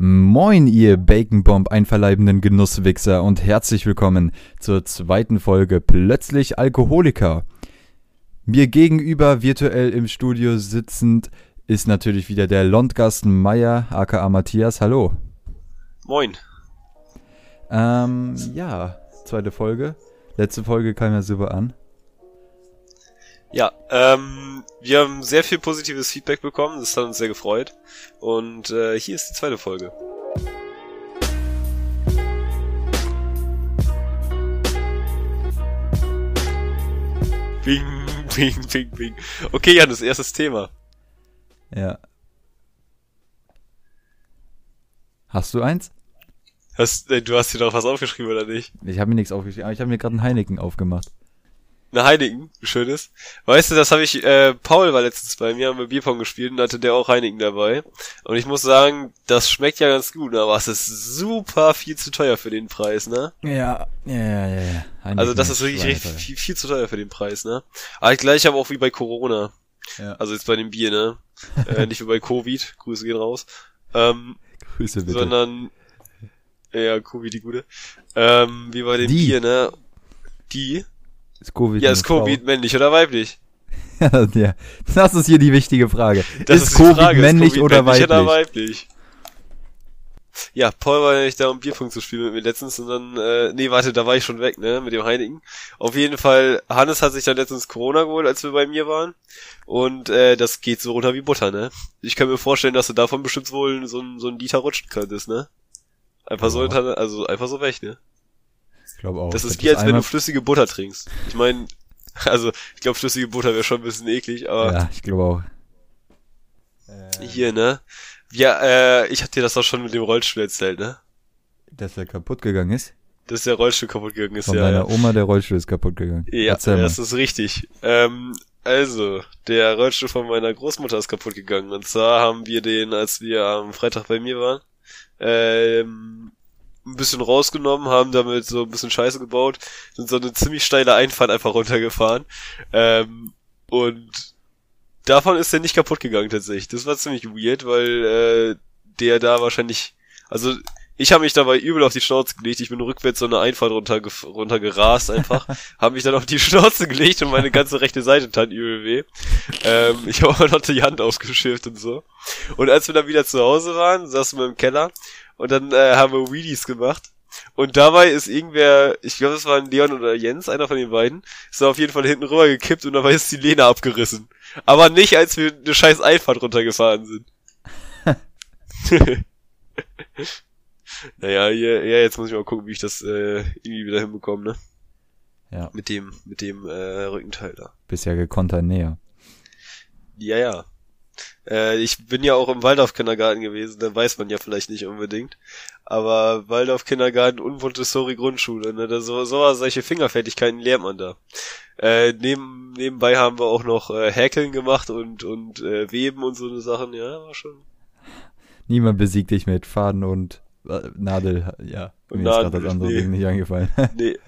Moin, ihr Bacon-Bomb einverleibenden Genusswichser und herzlich willkommen zur zweiten Folge Plötzlich Alkoholiker. Mir gegenüber virtuell im Studio sitzend ist natürlich wieder der Londgast Meier, aka Matthias. Hallo. Moin. Ähm, ja, zweite Folge. Letzte Folge kam ja super an. Ja, ähm, wir haben sehr viel positives Feedback bekommen, das hat uns sehr gefreut. Und äh, hier ist die zweite Folge. Bing, bing, bing, bing. Okay, Jan, das erste Thema. Ja. Hast du eins? Hast, äh, du hast dir doch was aufgeschrieben, oder nicht? Ich habe mir nichts aufgeschrieben, aber ich habe mir gerade einen Heineken aufgemacht. Eine Heineken, schönes. Weißt du, das habe ich, äh, Paul war letztens bei mir, haben wir Bierpong gespielt und hatte der auch Heineken dabei. Und ich muss sagen, das schmeckt ja ganz gut, aber es ist super viel zu teuer für den Preis, ne? Ja, ja, ja, ja. Heineken Also das ist wirklich richtig viel, viel zu teuer für den Preis, ne? Aber gleich aber auch wie bei Corona. Ja. Also jetzt bei dem Bier, ne? äh, nicht wie bei Covid, Grüße gehen raus. Ähm, Grüße bitte. sondern, ja, Covid die gute. Ähm, wie bei dem Die. Bier, ne? Die? Ist Covid Ja, ist Covid Frau? männlich oder weiblich? ja, das ist hier die wichtige Frage. Das ist, die Covid Frage, männlich ist Covid oder männlich weiblich? oder weiblich? Ja, Paul war nämlich da, um Bierpunkt zu spielen mit mir letztens und dann, äh, nee, warte, da war ich schon weg, ne, mit dem Heineken. Auf jeden Fall, Hannes hat sich dann letztens Corona geholt, als wir bei mir waren. Und, äh, das geht so runter wie Butter, ne. Ich kann mir vorstellen, dass du davon bestimmt wohl so ein, so ein Liter rutschen könntest, ne. Einfach so Ja. hinter, also einfach so weg, ne. Ich glaube auch. Das ist wie, als wenn du flüssige Butter trinkst. Ich meine, also, ich glaube, flüssige Butter wäre schon ein bisschen eklig, aber Ja, ich glaube auch. hier, ne. Ja, äh, ich hab dir das doch schon mit dem Rollstuhl erzählt, ne. Dass er kaputt gegangen ist? Dass der Rollstuhl kaputt gegangen ist, Von ja. deiner Ja, Oma, der Rollstuhl ist kaputt gegangen. ja Erzähl mal. das ist richtig. Ähm, also, der Rollstuhl von meiner Großmutter ist kaputt gegangen. Und zwar haben wir den, als wir am Freitag bei mir waren, ähm, ein bisschen rausgenommen, haben damit so ein bisschen Scheiße gebaut, sind so eine ziemlich steile Einfahrt einfach runtergefahren. Ähm, und davon ist der nicht kaputt gegangen tatsächlich. Das war ziemlich weird, weil äh, der da wahrscheinlich, also ich habe mich dabei übel auf die Schnauze gelegt. Ich bin rückwärts so eine Einfahrt runter, runter gerast einfach. habe mich dann auf die Schnauze gelegt und meine ganze rechte Seite tat übel weh. Ähm, ich habe aber noch die Hand aufgeschifft und so. Und als wir dann wieder zu Hause waren, saßen wir im Keller und dann äh, haben wir Wheelies gemacht. Und dabei ist irgendwer, ich glaube, es waren Leon oder Jens, einer von den beiden, ist da auf jeden Fall hinten rüber gekippt und dabei ist die Lehne abgerissen. Aber nicht, als wir eine scheiß Einfahrt runtergefahren sind. naja, hier, ja, jetzt muss ich mal gucken, wie ich das äh, irgendwie wieder hinbekomme, ne? Ja, Mit dem, mit dem äh, Rückenteil da. bisher gekontert näher. Ja, ja. Äh, ich bin ja auch im Waldorf-Kindergarten gewesen, da weiß man ja vielleicht nicht unbedingt. Aber Waldorf-Kindergarten und Montessori-Grundschule, ne, da so, so solche Fingerfertigkeiten lernt man da. Äh, neben, nebenbei haben wir auch noch äh, Häkeln gemacht und, und äh, Weben und so eine Sachen, ja, war schon. Niemand besiegt dich mit Faden und äh, Nadel. Ja, Und mir ist gerade Nadel, das andere nee. Ding nicht eingefallen. Nee,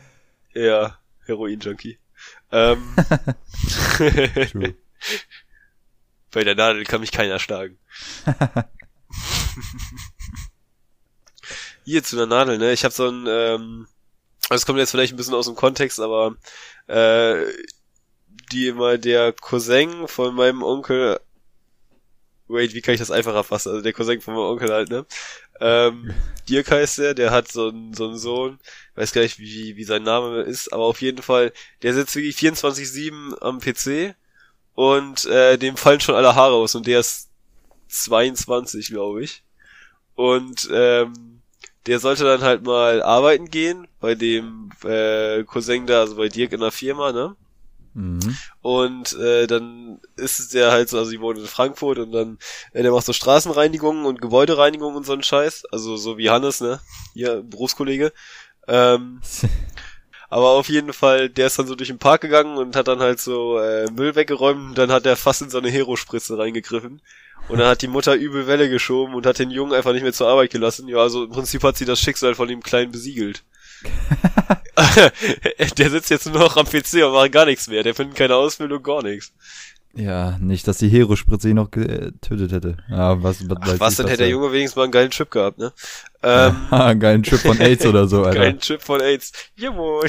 ja, Heroin-Junkie. Ähm, True. bei der Nadel kann mich keiner schlagen. Hier zu der Nadel, ne? Ich habe so ein, ähm, das kommt jetzt vielleicht ein bisschen aus dem Kontext, aber äh, die immer der Cousin von meinem Onkel, wait, wie kann ich das einfacher fassen? Also der Cousin von meinem Onkel halt, ne? Ähm, Dirk heißt der, der hat so einen, so einen Sohn, weiß gar nicht, wie, wie sein Name ist, aber auf jeden Fall, der sitzt wirklich 24-7 am PC und äh, dem fallen schon alle Haare aus und der ist 22, glaube ich. Und ähm, der sollte dann halt mal arbeiten gehen bei dem äh, Cousin da, also bei Dirk in der Firma, ne? Mhm. Und äh, dann ist es der halt so, also die wohnt in Frankfurt und dann, äh, der macht so Straßenreinigungen und Gebäudereinigungen und so einen Scheiß. Also so wie Hannes, ne? Hier, Berufskollege. Ähm, aber auf jeden Fall, der ist dann so durch den Park gegangen und hat dann halt so äh, Müll weggeräumt und dann hat er fast in so eine Hero-Spritze reingegriffen. Und dann hat die Mutter übel Welle geschoben und hat den Jungen einfach nicht mehr zur Arbeit gelassen. Ja, also im Prinzip hat sie das Schicksal von dem Kleinen besiegelt. der sitzt jetzt nur noch am PC und macht gar nichts mehr. Der findet keine Ausbildung, gar nichts. Ja, nicht, dass die Hero-Spritze ihn noch getötet hätte. Ja, was, was, Ach, was, dann hätte der Junge wenigstens mal einen geilen Chip gehabt, ne? Ähm, einen geilen Chip von AIDS oder so, Alter. Geilen Chip von AIDS. Ja, moin.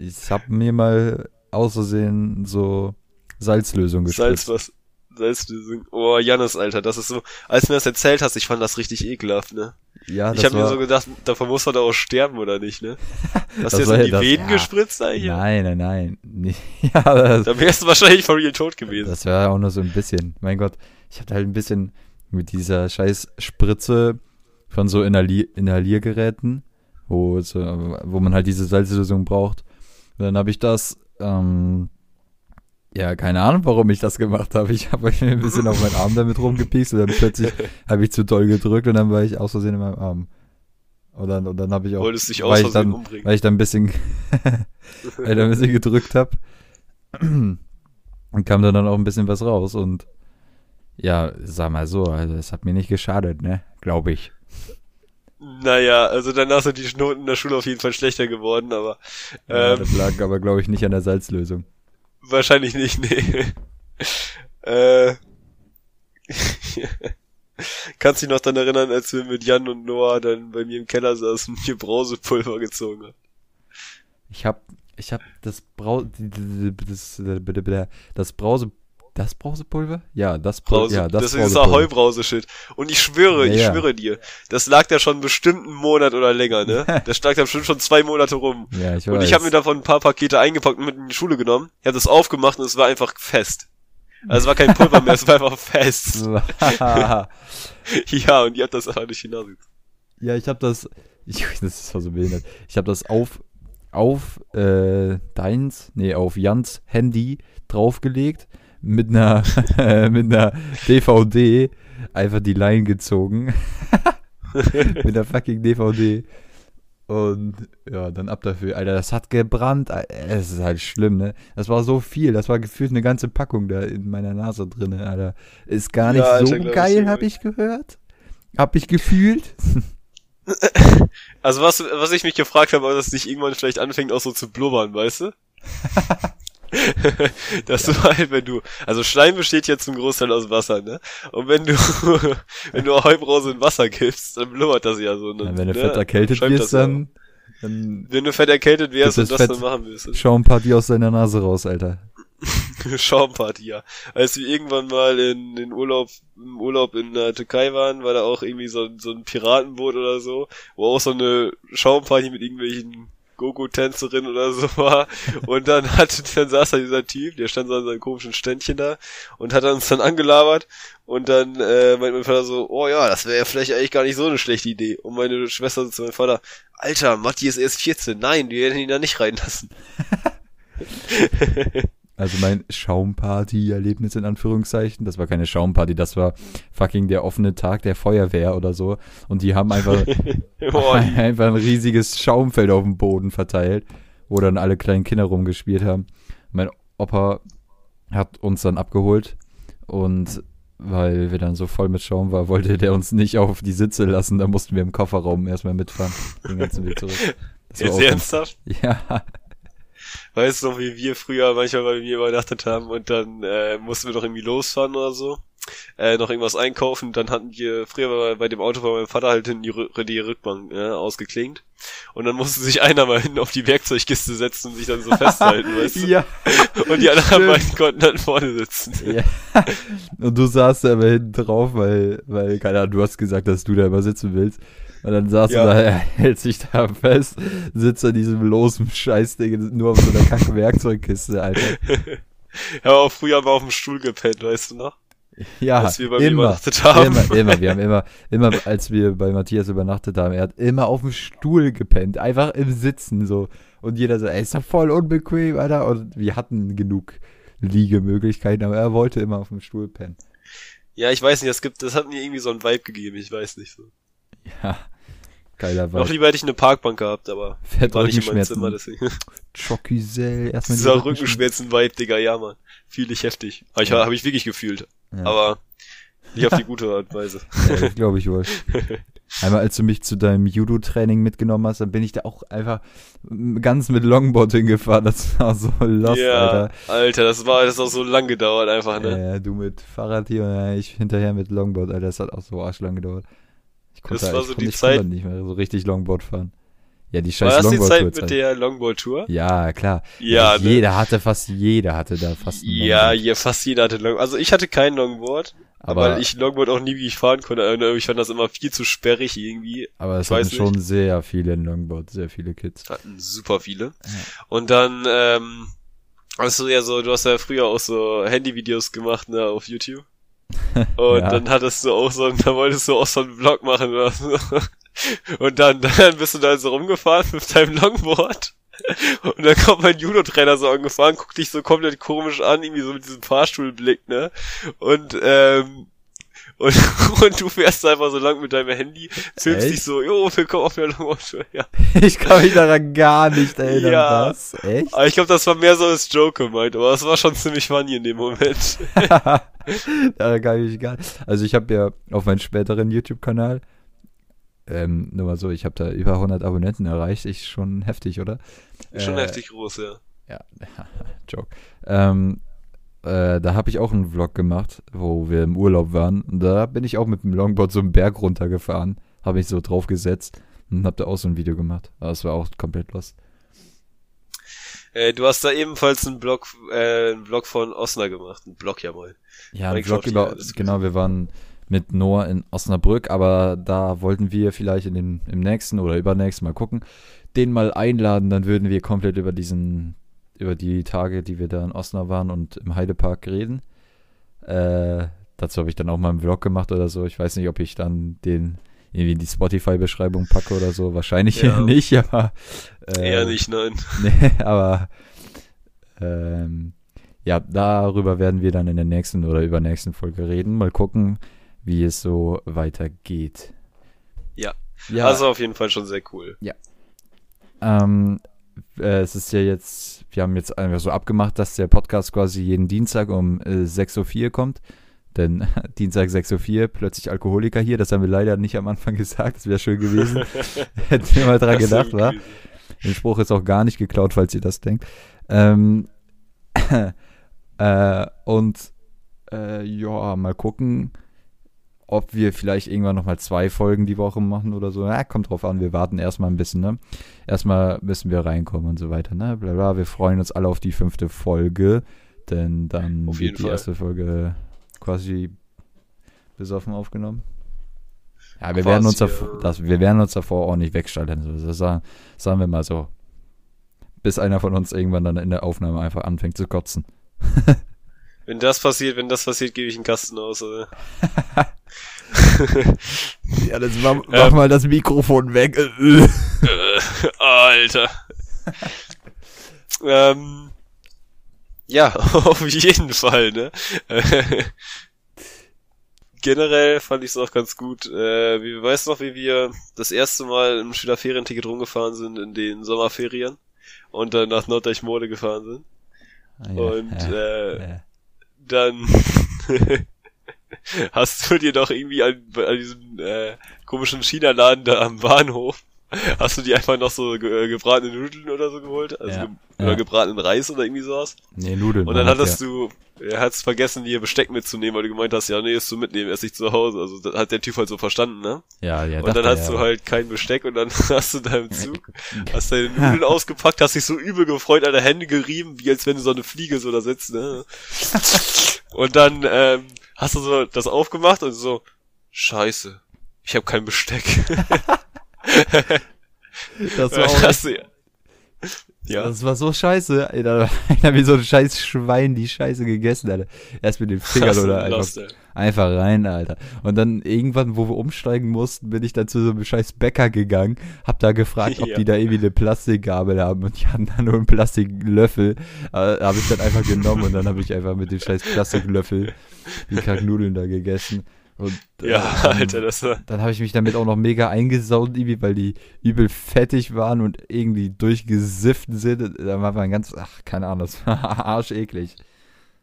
Ich hab mir mal aus Versehen so Salzlösung gespritzt. Salz was? Salzlösung. Oh, Jannis, Alter, das ist so, als du mir das erzählt hast, ich fand das richtig ekelhaft, ne? Ja, ich habe mir so gedacht, davon muss man da auch sterben, oder nicht, ne? Hast du jetzt in die das, Venen ja. gespritzt eigentlich? Nein, nein, nein. ja, das, da wärst du wahrscheinlich von real tot gewesen. Das wäre auch nur so ein bisschen. Mein Gott, ich hatte halt ein bisschen mit dieser scheiß Spritze von so Inhalier Inhaliergeräten, wo, so, wo man halt diese Salzlösung braucht. Und dann habe ich das ähm, ja, keine Ahnung, warum ich das gemacht habe. Ich habe mir ein bisschen auf meinen Arm damit rumgepiekst und dann plötzlich habe ich zu doll gedrückt und dann war ich aus Versehen in meinem Arm. Und dann, und dann habe ich auch, Wolltest dich aus weil, ich dann, umbringen. weil ich dann ein bisschen, weil ich dann ein bisschen gedrückt habe, und kam dann auch ein bisschen was raus und ja, sag mal so, also es hat mir nicht geschadet, ne, glaube ich. Naja, also danach sind die Noten in der Schule auf jeden Fall schlechter geworden, aber ähm, ja, das lag aber glaube ich nicht an der Salzlösung. Wahrscheinlich nicht, nee. äh, Kannst dich noch dann erinnern, als wir mit Jan und Noah dann bei mir im Keller saßen und mir Brausepulver gezogen haben? Ich hab, ich hab das Brau, das, das Brause, das Brausepulver? Ja, das Brause, ja, das, das ist dieser Heubrause-Shit. Und ich schwöre, ja, ich ja. schwöre dir, das lag da schon bestimmt einen Monat oder länger, ne? Das lag da bestimmt schon zwei Monate rum. Ja, ich weiß. Und ich habe mir davon ein paar Pakete eingepackt und mit in die Schule genommen. Ich habe das aufgemacht und es war einfach fest. Also es war kein Pulver mehr, es war einfach fest. ja, und ihr habt das einfach durch die Nase. Ja, ich habe das, ich, das ist so behindert. Ich habe das auf, auf äh, deins, nee, auf Jans Handy draufgelegt mit einer, mit einer DVD einfach die Line gezogen. mit der fucking DVD. Und ja, dann ab dafür. Alter, das hat gebrannt. Es ist halt schlimm, ne? Das war so viel. Das war gefühlt eine ganze Packung da in meiner Nase drin, Alter. Ist gar nicht ja, so Alter, geil, hab ich gehört. Hab ich gefühlt. Also was, was ich mich gefragt habe, ob das nicht irgendwann vielleicht anfängt auch so zu blubbern, weißt du? Dass ja. du halt, wenn du, also Schleim besteht ja zum Großteil aus Wasser, ne? Und wenn du, wenn du Heubrause in Wasser gibst, dann blubbert das ja so. Ne? Ja, wenn du ne? fett erkältet wirst, dann, dann, Wenn du fett erkältet wärst und das fett dann machen willst. Schaumparty aus deiner Nase raus, Alter. Schaumparty, ja. Als wir irgendwann mal in, in Urlaub, im Urlaub in der Türkei waren, war da auch irgendwie so, so ein Piratenboot oder so, wo auch so eine Schaumparty mit irgendwelchen Gogo-Tänzerin oder so war. Und dann hat, dann saß da dieser Typ, der stand so an seinem komischen Ständchen da und hat uns dann angelabert. Und dann äh, meint mein Vater so, oh ja, das wäre ja vielleicht eigentlich gar nicht so eine schlechte Idee. Und meine Schwester so zu meinem Vater, Alter, Matti ist erst 14. Nein, die werden ihn da nicht reinlassen. Also mein Schaumparty-Erlebnis in Anführungszeichen, das war keine Schaumparty, das war fucking der offene Tag der Feuerwehr oder so. Und die haben einfach, einfach ein riesiges Schaumfeld auf dem Boden verteilt, wo dann alle kleinen Kinder rumgespielt haben. Mein Opa hat uns dann abgeholt und weil wir dann so voll mit Schaum war, wollte der uns nicht auf die Sitze lassen. Da mussten wir im Kofferraum erstmal mitfahren. Den ganzen Weg zurück. Das Jetzt ernsthaft? Ja. Weißt du noch, wie wir früher manchmal bei mir übernachtet haben und dann äh, mussten wir doch irgendwie losfahren oder so? Äh, noch irgendwas einkaufen, dann hatten wir früher bei, bei dem Auto von meinem Vater halt in die, die Rückbank äh, ausgeklingt und dann musste sich einer mal hinten auf die Werkzeugkiste setzen und sich dann so festhalten, weißt du? Ja. Und die anderen beiden konnten dann vorne sitzen. Ja. Und du saßt da immer hinten drauf, weil, weil, keine Ahnung, du hast gesagt, dass du da immer sitzen willst. Und dann saß ja. er da, er hält sich da fest, sitzt an diesem losen Scheißding nur auf so einer kacke Werkzeugkiste, Alter. ja, auch früher mal auf dem Stuhl gepennt, weißt du noch? Ja, als wir bei immer, übernachtet haben. immer, immer. Wir haben immer, immer, als wir bei Matthias übernachtet haben, er hat immer auf dem Stuhl gepennt, einfach im Sitzen so. Und jeder so, ey, ist doch voll unbequem, Alter. Und wir hatten genug Liegemöglichkeiten, aber er wollte immer auf dem Stuhl pennen. Ja, ich weiß nicht, das gibt, das hat mir irgendwie so einen Vibe gegeben, ich weiß nicht so. Ja. Geiler Vibe. Noch lieber hätte ich eine Parkbank gehabt, aber Fett war nicht in meinem Zimmer, deswegen. Chocusel, erstmal Dieser Rückenschmerzen-Vibe, Digga, ja, man. Fühl ich heftig. Aber ich, ja. habe ich wirklich gefühlt. Ja. Aber nicht auf die gute Art und Weise. Ja, glaube ich wohl. Einmal, als du mich zu deinem Judo-Training mitgenommen hast, dann bin ich da auch einfach ganz mit Longboard hingefahren. Das war so lost, ja, Alter. Alter, das war das hat auch so lang gedauert einfach, ne? Ja, du mit Fahrrad hier und ich hinterher mit Longboard, Alter. Das hat auch so arschlang gedauert. Ich konnte, Das war ich so konnte, die ich Zeit- nicht mehr so richtig Longboard fahren. Ja, die War scheiß das die Zeit mit der Longboard-Tour? Ja, klar. Ja, Also ne? jeder hatte, fast jeder hatte da fast ein Ja, ja, fast jeder hatte Longboard. Also ich hatte kein Longboard, aber, weil ich Longboard auch nie wie ich fahren konnte. Also Ich fand das immer viel zu sperrig irgendwie. aber es ich hatten schon sehr viele ein Longboard, sehr viele Kids. Hatten super viele. Und dann, ähm, hast du ja so, du hast ja früher auch so Handyvideos gemacht, ne, auf YouTube. Und Ja. dann hattest du auch so, einen- da wolltest du auch so einen Vlog machen oder so. Und dann, dann bist du da so rumgefahren mit deinem Longboard. Und dann kommt mein Judo-Trainer so angefahren, guckt dich so komplett komisch an, irgendwie so mit diesem Fahrstuhlblick, ne? Und, ähm, und, und du fährst einfach so lang mit deinem Handy, filmst Echt? dich so, jo, willkommen auf der Longboard. Ja. Ich kann mich daran gar nicht erinnern. Ja. Was? Echt? Aber ich glaube, das war mehr so als Joke gemeint, aber es war schon ziemlich funny in dem Moment. da kann ich mich gar nicht. Also ich habe ja auf meinem späteren YouTube-Kanal, ähm, nur mal so, ich habe da über 100 Abonnenten erreicht. Ich schon heftig, oder? Schon Äh, heftig groß, ja. Ja, Joke. Ähm, äh, da habe ich auch einen Vlog gemacht, wo wir im Urlaub waren. Und da bin ich auch mit dem Longboard so einen Berg runtergefahren. Habe ich so drauf gesetzt und habe da auch so ein Video gemacht. Aber es war auch komplett lost. Äh, du hast da ebenfalls einen Blog, äh, einen Blog von Osner gemacht. Ein Blog ja mal. Ja, ein Minecraft, Vlog über, genau, wir waren mit Noah in Osnabrück, aber da wollten wir vielleicht in den, im nächsten oder übernächsten mal gucken, den mal einladen, dann würden wir komplett über diesen, über die Tage, die wir da in Osnabrück waren und im Heidepark reden. Äh, dazu habe ich dann auch mal einen Vlog gemacht oder so. Ich weiß nicht, ob ich dann den irgendwie in die Spotify-Beschreibung packe oder so. Wahrscheinlich Ja. nicht, aber äh, Eher nicht, nein. Nee, aber ähm, ja, darüber werden wir dann in der nächsten oder übernächsten Folge reden. Mal gucken, wie es so weitergeht. Ja. Ja, Also auf jeden Fall schon sehr cool. ähm, äh, es ist ja jetzt, wir haben jetzt einfach so abgemacht, dass der Podcast quasi jeden Dienstag um äh, 6.04 Uhr kommt. Denn Dienstag 6.04 Uhr, plötzlich Alkoholiker hier, das haben wir leider nicht am Anfang gesagt, das wäre schön gewesen. Hätten wir mal dran Das gedacht, wa? gewesen. Den Spruch ist auch gar nicht geklaut, falls ihr das denkt. Ähm, äh, und äh, ja, mal gucken, ob wir vielleicht irgendwann nochmal zwei Folgen die Woche machen oder so. Ja, kommt drauf an, wir warten erstmal ein bisschen, ne? Erstmal müssen wir reinkommen und so weiter, ne? Bla bla. Wir freuen uns alle auf die fünfte Folge, denn dann wird die Fall. erste Folge quasi besoffen aufgenommen. Ja, wir werden, uns davor, ja. das, wir werden uns davor auch nicht wegschalten. So, das sagen, sagen wir mal so. Bis einer von uns irgendwann dann in der Aufnahme einfach anfängt zu kotzen. Wenn das passiert, wenn das passiert, gebe ich einen Kasten aus, oder? Ja, das mach, mach mal das Mikrofon weg. Äh, Alter. ähm, ja, auf jeden Fall, ne? Generell fand ich es auch ganz gut. Äh, wie weißt du noch, wie wir das erste Mal im Schülerferienticket rumgefahren sind in den Sommerferien und dann nach Norddeich-Mode gefahren sind? Und, äh, Dann hast du dir doch irgendwie an, an diesem äh, komischen China-Laden da am Bahnhof Hast du die einfach noch so ge äh, gebratene Nudeln oder so geholt? Also Ja, ge oder ja. gebratenen Reis oder irgendwie sowas? nee, Nudeln. Und dann hattest das, du, er hat's vergessen, dir Besteck mitzunehmen, weil du gemeint hast, ja, nee, ist du mitnehmen, ess ich zu Hause. Also das hat der Typ halt so verstanden, ne? Ja, ja, ja. und dann hast er, du halt kein Besteck und dann hast du da im Zug, hast deine Nudeln ausgepackt, hast dich so übel gefreut, deine Hände gerieben, wie als wenn du so eine Fliege so da sitzt, ne? Und dann ähm, hast du so das aufgemacht und so, scheiße, ich habe kein Besteck. Das war, auch, hast du, ja. das war so scheiße. Ey, da hat wie so ein scheiß Schwein die Scheiße gegessen, Alter. Erst mit den Fingern Hast du oder einfach, einfach rein, Alter. Und dann irgendwann, wo wir umsteigen mussten, bin ich dann zu so einem scheiß Bäcker gegangen, hab da gefragt, ob Ja. die da irgendwie eine Plastikgabel haben und die hatten dann nur einen Plastiklöffel. Äh, habe ich dann einfach genommen und dann habe ich einfach mit dem scheiß Plastiklöffel die Kacknudeln da gegessen. Und, äh, Ja, dann- Alter, das war, Dann habe ich mich damit auch noch mega eingesaut, irgendwie, weil die übel fettig waren und irgendwie durchgesifft sind. Da war man ganz, ach, keine Ahnung, das war arscheklig.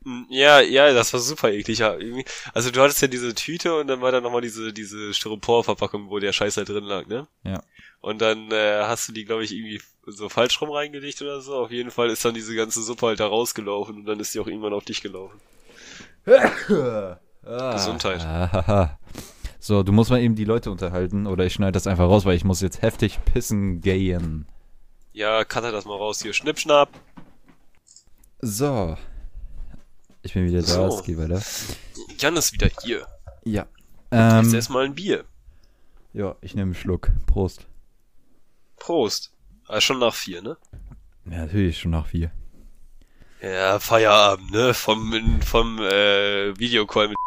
Hm, Ja, ja, das war super eklig. Ja, irgendwie. Also du hattest ja diese Tüte und dann war da nochmal diese, diese Styroporverpackung, wo der Scheiß halt drin lag, ne? Ja. Und dann äh, hast du die, glaube ich, irgendwie so falsch rum reingelegt oder so. Auf jeden Fall ist dann diese ganze Suppe halt da rausgelaufen und dann ist die auch irgendwann auf dich gelaufen. Gesundheit. Ah, so, du musst mal eben die Leute unterhalten oder ich schneide das einfach raus, weil ich muss jetzt heftig pissen gehen. Ja, cutter das mal raus hier. Schnippschnapp. So. Ich bin wieder da, es geht weiter. Jan ist wieder hier. Ja. Jetzt Ähm, erstmal ein Bier. ja, ich nehme einen Schluck. Prost. Prost. Ah, schon nach vier, ne? Ja, natürlich schon nach vier. Ja, Feierabend, ne? Vom, vom äh, Videocall mit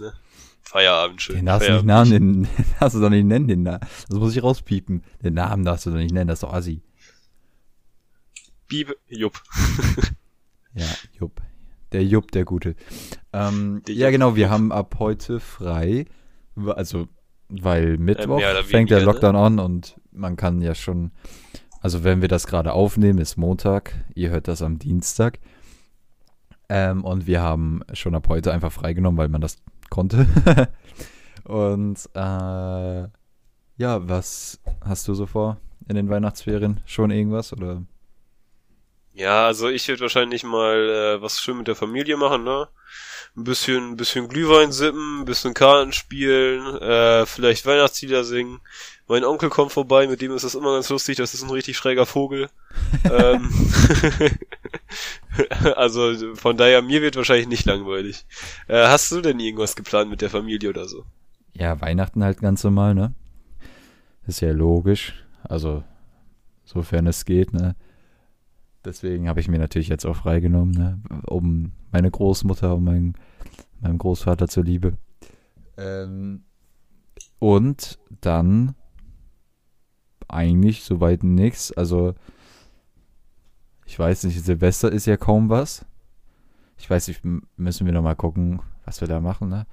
ne? Feierabend schön. Den darfst du nicht Feierabend. Namen, den darfst du doch nicht nennen, den Namen. Das muss ich rauspiepen. Den Namen darfst du doch nicht nennen, das ist doch assi. Biebe, Jupp. Ja, Jupp. Der Jupp, der Gute. Ähm, Der ja, Jupp, genau, wir Jupp. haben ab heute frei. Also, weil Mittwoch mehr oder fängt der ne? Lockdown an und man kann ja schon, also wenn wir das gerade aufnehmen, ist Montag, ihr hört das am Dienstag. Ähm, und wir haben schon ab heute einfach freigenommen, weil man das konnte. und äh, ja, was hast du so vor in den Weihnachtsferien? Schon irgendwas oder? Ja, also ich würde wahrscheinlich mal äh, was schön mit der Familie machen, ne? Ein bisschen, ein bisschen Glühwein sippen, ein bisschen Karten spielen, äh, vielleicht Weihnachtslieder singen. Mein Onkel kommt vorbei, mit dem ist das immer ganz lustig, das ist ein richtig schräger Vogel. ähm, also von daher, mir wird wahrscheinlich nicht langweilig. Äh, hast du denn irgendwas geplant mit der Familie oder so? Ja, Weihnachten halt ganz normal, ne? Ist ja logisch. Also, sofern es geht, ne? Deswegen habe ich mir natürlich jetzt auch freigenommen, ne? Um meine Großmutter und mein, meinem Großvater zuliebe. Ähm, und dann eigentlich soweit nix. Also, ich weiß nicht, Silvester ist ja kaum was. Ich weiß nicht, müssen wir noch mal gucken, was wir da machen, ne?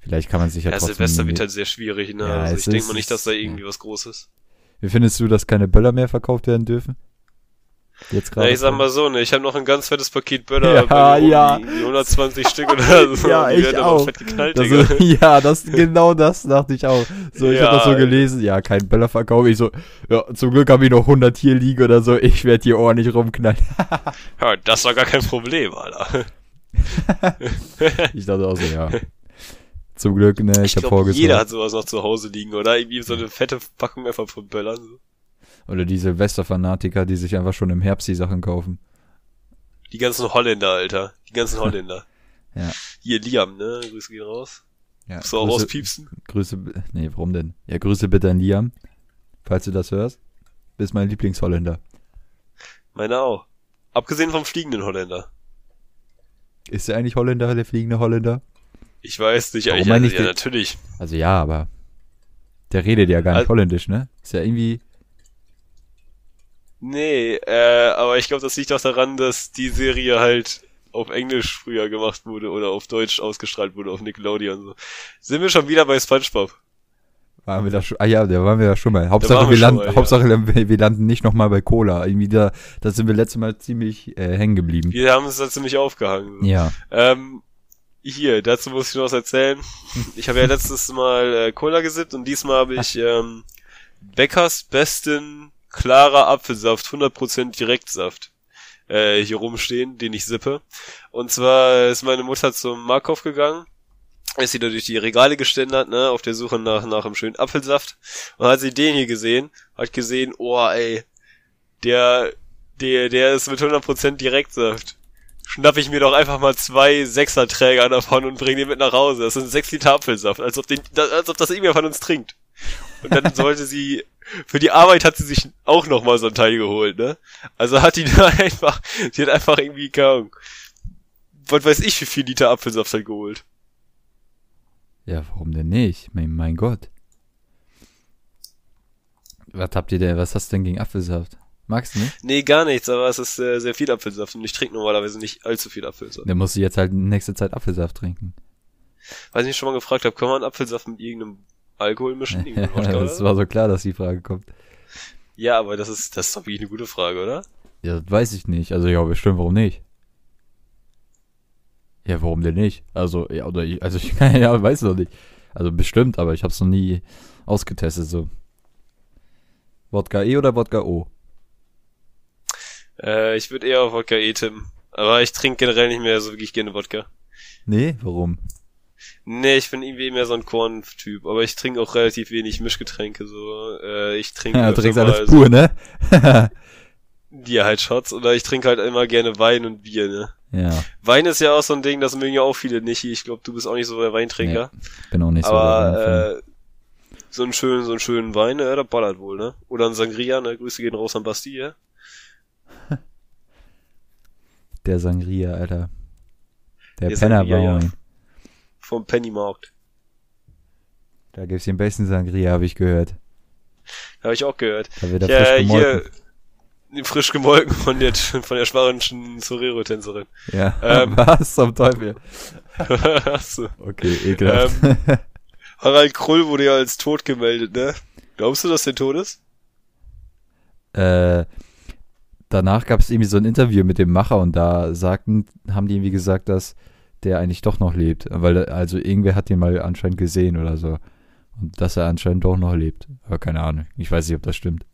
Vielleicht kann man sich ja, Ja, trotzdem... Silvester wird halt sehr schwierig, ne? Ja, also ich denke mal nicht, dass da ja. irgendwie was Großes. Wie findest du, dass keine Böller mehr verkauft werden dürfen? Jetzt Na, ich sag mal so, ne, ich habe noch ein ganz fettes Paket Böller, Ja, ja. die- die 120 Stück oder so. Ja, ich auch. Fett geknallt, Das ist, ja, das genau das dachte ich auch. So, ich Ja. habe das so gelesen, ja, kein Böllerverkauf. Ich so, ja, zum Glück habe ich noch 100 hier liegen oder so. Ich werde hier ordentlich rumknallen. Ja, das war gar kein Problem, Alter. Ich dachte auch so, ja. Zum Glück, ne, ich, Ich habe glaube, jeder hat sowas noch zu Hause liegen, oder? Irgendwie so eine fette Packung einfach von Böllern. So. Oder die Silvesterfanatiker, die sich einfach schon im Herbst die Sachen kaufen. Die ganzen Holländer, Alter. Die ganzen Holländer. Ja. Hier, Liam, ne? Grüße gehen raus. Ja, Musst du auch Grüße, rauspiepsen? Grüße, nee, warum denn? Ja, Grüße bitte an Liam, falls du das hörst. Bist mein Lieblingsholländer. Meine auch. Abgesehen vom fliegenden Holländer. Ist er eigentlich Holländer, der fliegende Holländer? Ich weiß nicht, Warum ich, also, ja, den- natürlich. Also ja, aber der redet ja gar nicht Al- holländisch, ne? Ist ja irgendwie, Nee, äh, aber ich glaube, das liegt auch daran, dass die Serie halt auf Englisch früher gemacht wurde oder auf Deutsch ausgestrahlt wurde, auf Nickelodeon und so. Sind wir schon wieder bei SpongeBob? waren wir da schon, ah ja, da waren wir ja schon mal. Hauptsache, wir, wir landen, mal, ja. Hauptsache wir, wir landen nicht nochmal bei Cola. Irgendwie da, da sind wir letztes Mal ziemlich äh, hängen geblieben. Wir haben es da ziemlich aufgehangen. So. Ja, Ähm, hier, dazu muss ich noch was erzählen. Ich habe ja letztes Mal äh, Cola gesippt und diesmal habe ich ähm, Beckers besten klarer Apfelsaft, 100% Direktsaft äh, hier rumstehen, den ich sippe. Und zwar ist meine Mutter zum Markov gegangen, ist sie da durch die Regale geständert, ne, auf der Suche nach, nach einem schönen Apfelsaft und hat sie den hier gesehen, hat gesehen, oh ey, der, der, der ist mit 100% Direktsaft schnapp ich mir doch einfach mal zwei Sechserträger davon und bring die mit nach Hause. Das sind sechs Liter Apfelsaft, als ob, den, als ob das irgendwer von uns trinkt. Und dann sollte sie, für die Arbeit hat sie sich auch noch mal so ein Teil geholt, ne? Also hat die da einfach, die hat einfach irgendwie, keine was weiß ich, wie viel Liter Apfelsaft halt geholt. ja, warum denn nicht? Mein, mein Gott. Was habt ihr denn, was hast du denn gegen Apfelsaft? Magst du nicht? Nee, gar nichts, aber es ist äh, sehr viel Apfelsaft und ich trinke normalerweise nicht allzu viel Apfelsaft. Dann musst du jetzt halt nächste Zeit Apfelsaft trinken. Weiß nicht, schon mal gefragt habe, kann man Apfelsaft mit irgendeinem Alkohol mischen? Wodka das war so klar, dass die Frage kommt. Ja, aber das ist, das ist doch wirklich eine gute Frage, oder? Ja, das weiß ich nicht. Also ja, bestimmt, warum nicht? Ja, warum denn nicht? Also, ja, oder ich, also ich ja, weiß noch nicht. Also bestimmt, aber ich habe es noch nie ausgetestet so. Wodka E oder Wodka O? Äh, ich würde eher auf Wodka E tippen. Aber ich trinke generell nicht mehr so wirklich gerne Wodka. Nee, warum? Nee, ich bin irgendwie mehr so ein Korn-Typ, aber ich trinke auch relativ wenig Mischgetränke, so, äh, ich trinke Ja, du trinkst alles so- pur, ne? Ja, halt Shots, oder ich trinke halt immer gerne Wein und Bier, ne. ja, Wein ist ja auch so ein Ding, das mögen ja auch viele nicht. Ich glaube, du bist auch nicht so der Weintrinker. bin auch nicht so der Weinfan. aber äh, so einen schönen, so einen schönen Wein, ja, der ballert wohl, ne? Oder ein Sangria, ne? Grüße gehen raus an Basti, ja? Der Sangria, Alter. Der, Der Penner Sangria, ja. Vom Pennymarkt. Da gibt's den besten Sangria, habe ich gehört. Habe ich auch gehört. Da wird Ja, frisch gemolken. hier frisch gemolken von der von der spanischen Sorero-Tänzerin. Ja, ähm, was zum Teufel? Achso. Okay, ekelhaft. Harald Krull wurde ja als tot gemeldet, ne? Glaubst du, dass der tot ist? äh, danach gab's irgendwie so ein Interview mit dem Macher und da sagten, haben die irgendwie gesagt, dass der eigentlich doch noch lebt. Weil, also irgendwer hat ihn mal anscheinend gesehen oder so. Und dass er anscheinend doch noch lebt. Aber keine Ahnung. Ich weiß nicht, ob das stimmt.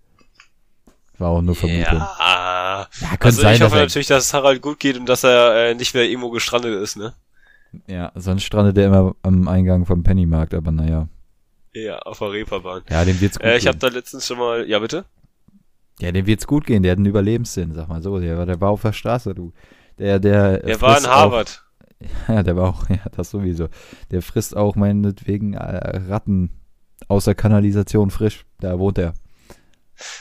War auch nur Vermutung. Ja. Ja, könnte Also sein, ich dass hoffe er, natürlich, dass es Harald gut geht und dass er äh, nicht mehr irgendwo gestrandet ist, ne? ja, sonst strandet er immer am Eingang vom Pennymarkt, aber naja. Ja, auf der Reeperbahn. Ja, dem wird's gut Äh, ich gehen. habe da letztens schon mal, ja bitte? Ja, dem wird's gut gehen, der hat einen Überlebenssinn, sag mal so. Der, war- der war auf der Straße, du. Der, der. Er war in Harvard. Ja, der war auch, ja, das sowieso. Der frisst auch meinetwegen äh, Ratten aus der Kanalisation frisch. Da wohnt er.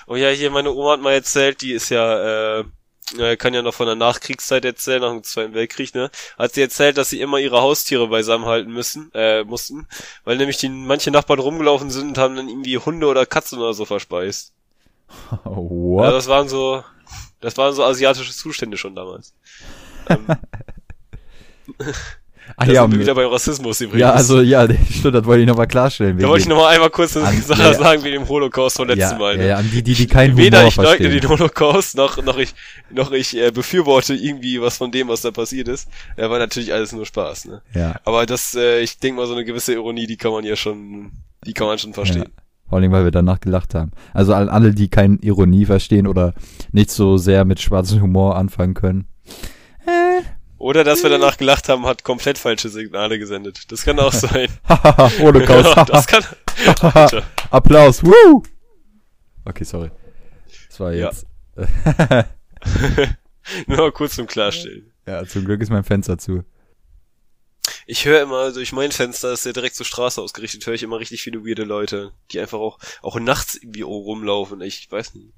Oh ja, hier meine Oma hat mal erzählt, die ist ja, äh, äh, kann ja noch von der Nachkriegszeit erzählen, nach dem Zweiten Weltkrieg, ne? Hat sie erzählt, dass sie immer ihre Haustiere beisammen halten müssen, äh, mussten, weil nämlich die manche Nachbarn rumgelaufen sind und haben dann irgendwie Hunde oder Katzen oder so verspeist. What? Ja, das waren so, das waren so asiatische Zustände schon damals. Ähm, ah, da ja, sind wir wieder beim Rassismus übrigens. ja, also, ja, stimmt, das wollte ich nochmal klarstellen. Da wollte ich dem- noch mal einmal kurz eine Sache ja, sagen wie dem Holocaust vom letzten ja, Mal. Ne? ja, an die, die, die keinen Weder Humor ich leugne verstehen. den Holocaust, noch, noch ich, noch ich äh, befürworte irgendwie was von dem, was da passiert ist. Ja, war natürlich alles nur Spaß, ne? Ja, Aber das, äh, ich denke mal, so eine gewisse Ironie, die kann man ja schon, die kann man schon verstehen. Ja. Vor allem, weil wir danach gelacht haben. Also an alle, die keine Ironie verstehen oder nicht so sehr mit schwarzem Humor anfangen können. Oder dass wir danach gelacht haben, hat komplett falsche Signale gesendet. Das kann auch sein. Hahaha, Holocaust. das kann. Applaus. Woo! Okay, sorry. Das war Ja. jetzt. Nur mal kurz zum Klarstellen. Ja, zum Glück ist mein Fenster zu. Ich höre immer durch mein Fenster, ist ja direkt zur Straße ausgerichtet, höre ich immer richtig viele weirde Leute, die einfach auch, auch nachts irgendwie rumlaufen. Ich weiß nicht.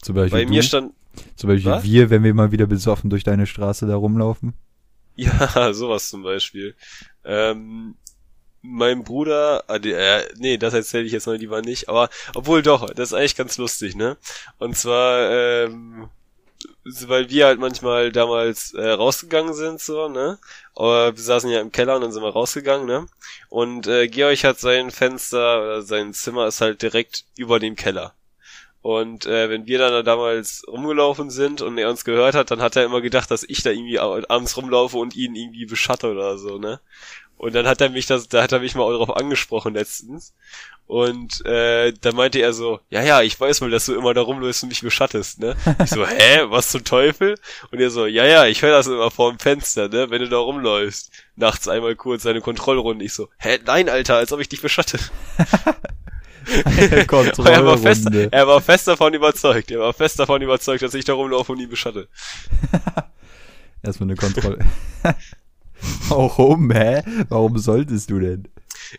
Zum Beispiel, Bei mir du, stand, zum Beispiel Was? wir, wenn wir mal wieder besoffen durch deine Straße da rumlaufen. Ja, sowas zum Beispiel. Ähm, mein Bruder, ah, äh, nee, das erzähle ich jetzt mal lieber nicht, aber obwohl doch, das ist eigentlich ganz lustig, ne? Und zwar, ähm, weil wir halt manchmal damals äh, rausgegangen sind, so, ne? Aber wir saßen ja im Keller und dann sind wir rausgegangen, ne? Und äh, Georg hat sein Fenster, oder sein Zimmer ist halt direkt über dem Keller. Und äh, wenn wir dann da damals rumgelaufen sind und er uns gehört hat, dann hat er immer gedacht, dass ich da irgendwie abends rumlaufe und ihn irgendwie beschatte oder so, ne? Und dann hat er mich das, da hat er mich mal darauf angesprochen letztens. Und äh, da meinte er so, ja, ja, ich weiß mal, dass du immer da rumläufst und mich beschattest, ne? Ich so, hä, was zum Teufel? Und er so, ja, ja, ich höre das immer vor dem Fenster, ne, wenn du da rumläufst. Nachts einmal kurz seine Kontrollrunde. Ich so, hä, nein, Alter, als ob ich dich beschatte. er, war fest, er war fest davon überzeugt. Er war fest davon überzeugt, dass ich da rumlaufe und ihn beschatte. Erstmal eine Kontrolle. Warum, hä? Warum solltest du denn?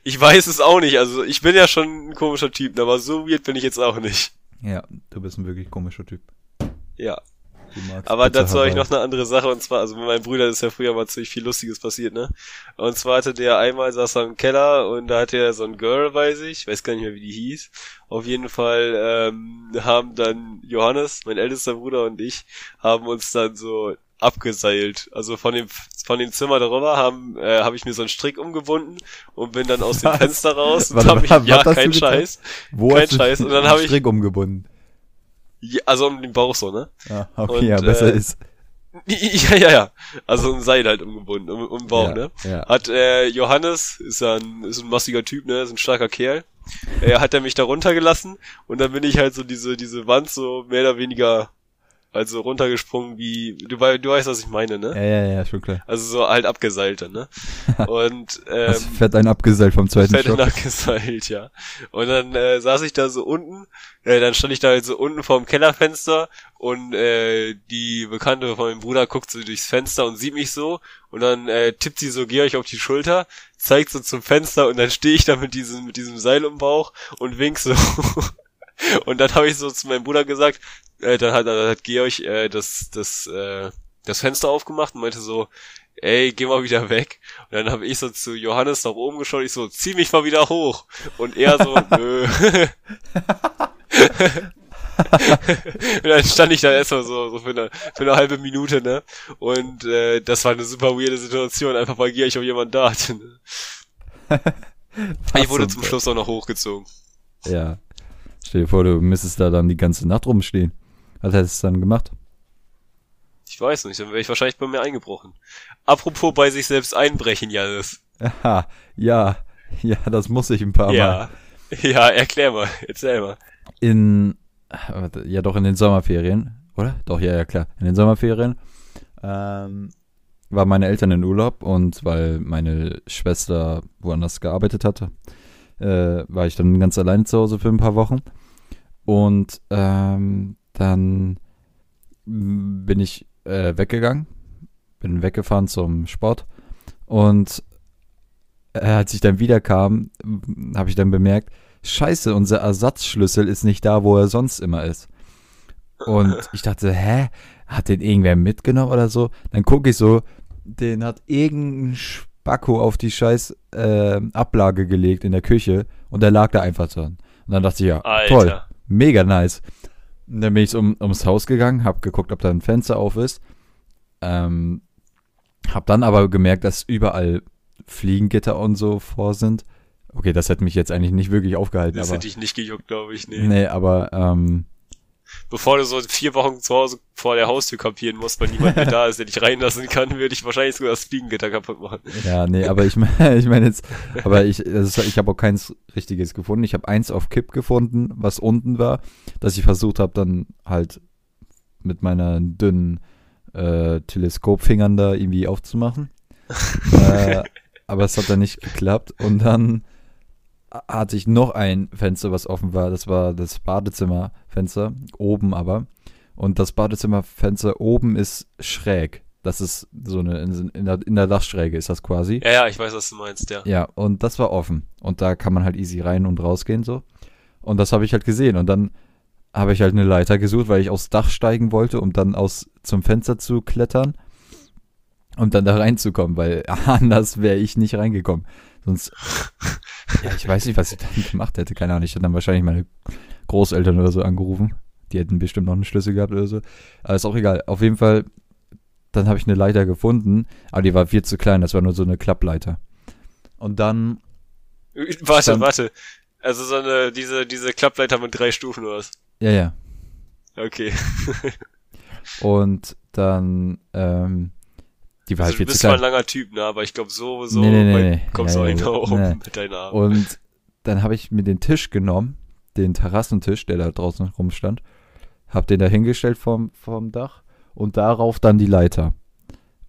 Ich weiß es auch nicht. Also ich bin ja schon ein komischer Typ, aber so weird bin ich jetzt auch nicht. Ja, du bist ein wirklich komischer Typ. Ja. Aber dazu habe ich noch eine andere Sache und zwar, also mit meinem Bruder ist ja früher mal ziemlich viel Lustiges passiert, ne? Und zwar hatte der einmal saß er im Keller und da hatte er so ein Girl sich, ich weiß gar nicht mehr wie die hieß. Auf jeden Fall ähm, haben dann Johannes, mein ältester Bruder und ich, haben uns dann so abgeseilt. Also von dem von dem Zimmer darüber haben äh, habe ich mir so einen Strick umgebunden und bin dann aus dem? Fenster raus und Warte, hab mich, was ja kein getan? Scheiß, Wo kein Scheiß. Und dann den hab ich- Strick umgebunden. Ja, also um den Bauch so, ne? Ja, okay, Und, ja, besser äh, ist. Ja, ja, ja. Also ein Seil halt umgebunden, um, um den Bauch, ja, ne? Ja. Hat äh, Johannes, ist ja ein, ist ein massiger Typ, ne? Ist ein starker Kerl. Er hat er mich da runtergelassen und dann bin ich halt so diese, diese Wand so mehr oder weniger also runtergesprungen wie, du, du weißt, was ich meine, ne? ja, ja, ja, schon klar. Also so halt abgeseilte, ne? Und ähm, Das fährt ein abgeseilt vom zweiten fett Stock. abgeseilt, ja. Und dann äh, saß ich da so unten, äh, dann stand ich da halt so unten vorm Kellerfenster und äh, die Bekannte von meinem Bruder guckt so durchs Fenster und sieht mich so und dann äh, tippt sie so Georg auf die Schulter, zeigt so zum Fenster und dann stehe ich da mit diesem mit diesem Seil im Bauch und wink so. und dann habe ich so zu meinem Bruder gesagt, äh, dann hat, dann hat Georg äh, das das äh, das Fenster aufgemacht und meinte so, ey, geh mal wieder weg. Und dann habe ich so zu Johannes nach oben geschaut, ich so, zieh mich mal wieder hoch. Und er so, nö. und dann stand ich da erstmal so, so für, eine, für eine halbe Minute, ne? Und äh, das war eine super weirde Situation, einfach weil Georg auch jemand da hatte. Ne? Ich wurde zum Schluss auch noch hochgezogen. Ja. Stell dir vor, du müsstest da dann die ganze Nacht rumstehen. Was hättest du dann gemacht? Ich weiß nicht, dann wäre ich wahrscheinlich bei mir eingebrochen. Apropos bei sich selbst einbrechen, Janis. Aha, ja, ja, das muss ich ein paar Mal. Ja. Ja, erklär mal, erzähl mal. In, ja doch in den Sommerferien, oder? Doch, ja, ja, klar. In den Sommerferien ähm, waren meine Eltern in Urlaub und weil meine Schwester woanders gearbeitet hatte, äh, war ich dann ganz alleine zu Hause für ein paar Wochen. Und ähm, dann bin ich äh, weggegangen, bin weggefahren zum Sport und äh, als ich dann wiederkam, habe ich dann bemerkt, scheiße, unser Ersatzschlüssel ist nicht da, wo er sonst immer ist. Und ich dachte, hä, hat den irgendwer mitgenommen oder so? Dann gucke ich so, den hat irgendein Spacko auf die scheiß äh, Ablage gelegt in der Küche und der lag da einfach dran. Und dann dachte ich, ja, Alter. toll, mega nice. Und dann bin ich um, ums Haus gegangen, hab geguckt, ob da ein Fenster auf ist. Ähm, hab dann aber gemerkt, dass überall Fliegengitter und so vor sind. Okay, das hätte mich jetzt eigentlich nicht wirklich aufgehalten, Das aber. hätte ich nicht gejuckt, glaube ich, nee. Nee, aber ähm, Bevor du so vier Wochen zu Hause vor der Haustür kampieren musst, weil niemand mehr da ist, der dich reinlassen kann, würde ich wahrscheinlich sogar das Fliegengitter kaputt machen. ja, nee, aber ich meine, ich meine jetzt, aber ich, ich habe auch keins richtiges gefunden. Ich habe eins auf Kipp gefunden, was unten war, dass ich versucht habe, dann halt mit meiner dünnen äh, Teleskopfingern da irgendwie aufzumachen. äh, aber es hat dann nicht geklappt. Und dann hatte ich noch ein Fenster, was offen war. Das war das Badezimmerfenster, oben aber. Und das Badezimmerfenster oben ist schräg. Das ist so eine, in, der, in der Dachschräge ist das quasi. Ja, ja, ich weiß, was du meinst, ja. Ja, und das war offen. Und da kann man halt easy rein und rausgehen so. Und das habe ich halt gesehen. Und dann habe ich halt eine Leiter gesucht, weil ich aufs Dach steigen wollte, um dann aus zum Fenster zu klettern und dann da reinzukommen, weil anders wäre ich nicht reingekommen. Sonst, ja, ich weiß nicht, was ich dann gemacht hätte. Keine Ahnung. Ich hätte dann wahrscheinlich meine Großeltern oder so angerufen. Die hätten bestimmt noch einen Schlüssel gehabt oder so. Aber ist auch egal. Auf jeden Fall, dann habe ich eine Leiter gefunden, aber die war viel zu klein. Das war nur so eine Klappleiter. Und dann, Warte, Stand- warte. Also so eine, diese, diese Klappleiter mit drei Stufen oder was? ja, ja. Okay. Und dann, ähm, die war Also halt du viel zu bist zwar ein klein. langer Typ, ne, aber ich glaube so, so Nee, nee, nee, nee. kommst du Ja, auch oben Nee. mit deinen Armen. Und dann habe ich mir den Tisch genommen, den Terrassentisch, der da draußen rumstand, hab den da hingestellt vom, vom Dach und darauf dann die Leiter.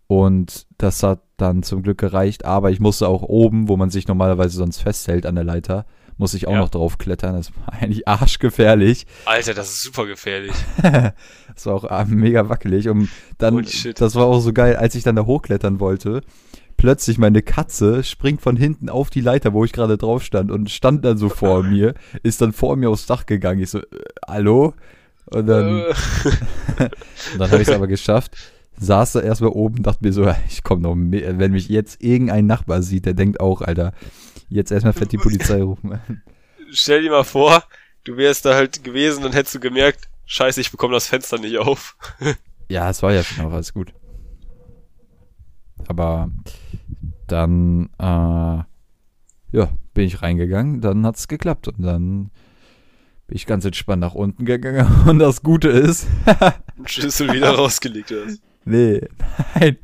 Und das hat dann zum Glück gereicht, aber ich musste auch oben, wo man sich normalerweise sonst festhält an der Leiter, muss ich auch Ja. noch drauf klettern. Das war eigentlich arschgefährlich. Alter, das ist super gefährlich. Das war auch ah, mega wackelig. Und dann, Holy shit. das war auch so geil, als ich dann da hochklettern wollte. Plötzlich meine Katze springt von hinten auf die Leiter, wo ich gerade drauf stand und stand dann so vor mir, ist dann vor mir aufs Dach gegangen. Ich so, äh, hallo? Und dann, Äh, dann habe ich es aber geschafft. Saß da erstmal oben, dachte mir so, ich komme noch mehr. Wenn mich jetzt irgendein Nachbar sieht, der denkt auch, Alter, jetzt erstmal fett die Polizei rufen. stell dir mal vor, du wärst da halt gewesen und hättest du gemerkt, scheiße, ich bekomme das Fenster nicht auf. Ja, es war ja schon auch alles gut. Aber dann, äh, ja, bin ich reingegangen, dann hat's geklappt und dann bin ich ganz entspannt nach unten gegangen und das Gute ist, Schlüssel wieder rausgelegt hast. Nee, nein.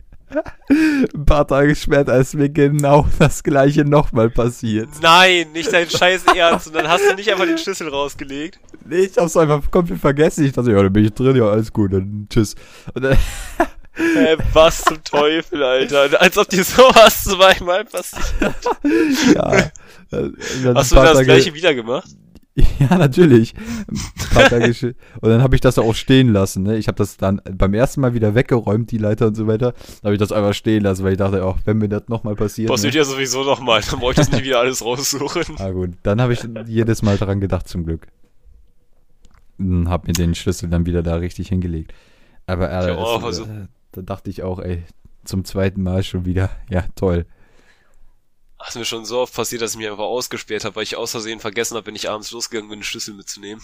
Ein paar Tage später ist mir genau das gleiche nochmal passiert. Nein, nicht dein scheiß Ernst. Und dann hast du nicht einfach den Schlüssel rausgelegt. Nee, ich hab's einfach komplett vergessen. Ich dachte, ja, dann bin ich drin, ja, alles gut, dann tschüss. Und dann, Äh, was zum Teufel, Alter. Als ob dir sowas zweimal passiert. ja. ein Hast du das gleiche wieder gemacht? Ja, natürlich. Und dann habe ich das auch stehen lassen. Ne? Ich habe das dann beim ersten Mal wieder weggeräumt, die Leiter und so weiter. Dann habe ich das einfach stehen lassen, weil ich dachte, auch wenn mir das nochmal passiert. Passiert Ne? ja sowieso nochmal. Dann brauche ich das nicht wieder alles raussuchen. Ah gut, dann habe ich jedes Mal daran gedacht, zum Glück. Und habe mir den Schlüssel dann wieder da richtig hingelegt. Aber äh, Ich auch äh, da dachte ich auch, ey, zum zweiten Mal schon wieder. Ja, toll. Ach, ist mir schon so oft passiert, dass ich mich einfach ausgesperrt habe, weil ich aus Versehen vergessen habe, wenn ich abends losgegangen bin, den Schlüssel mitzunehmen.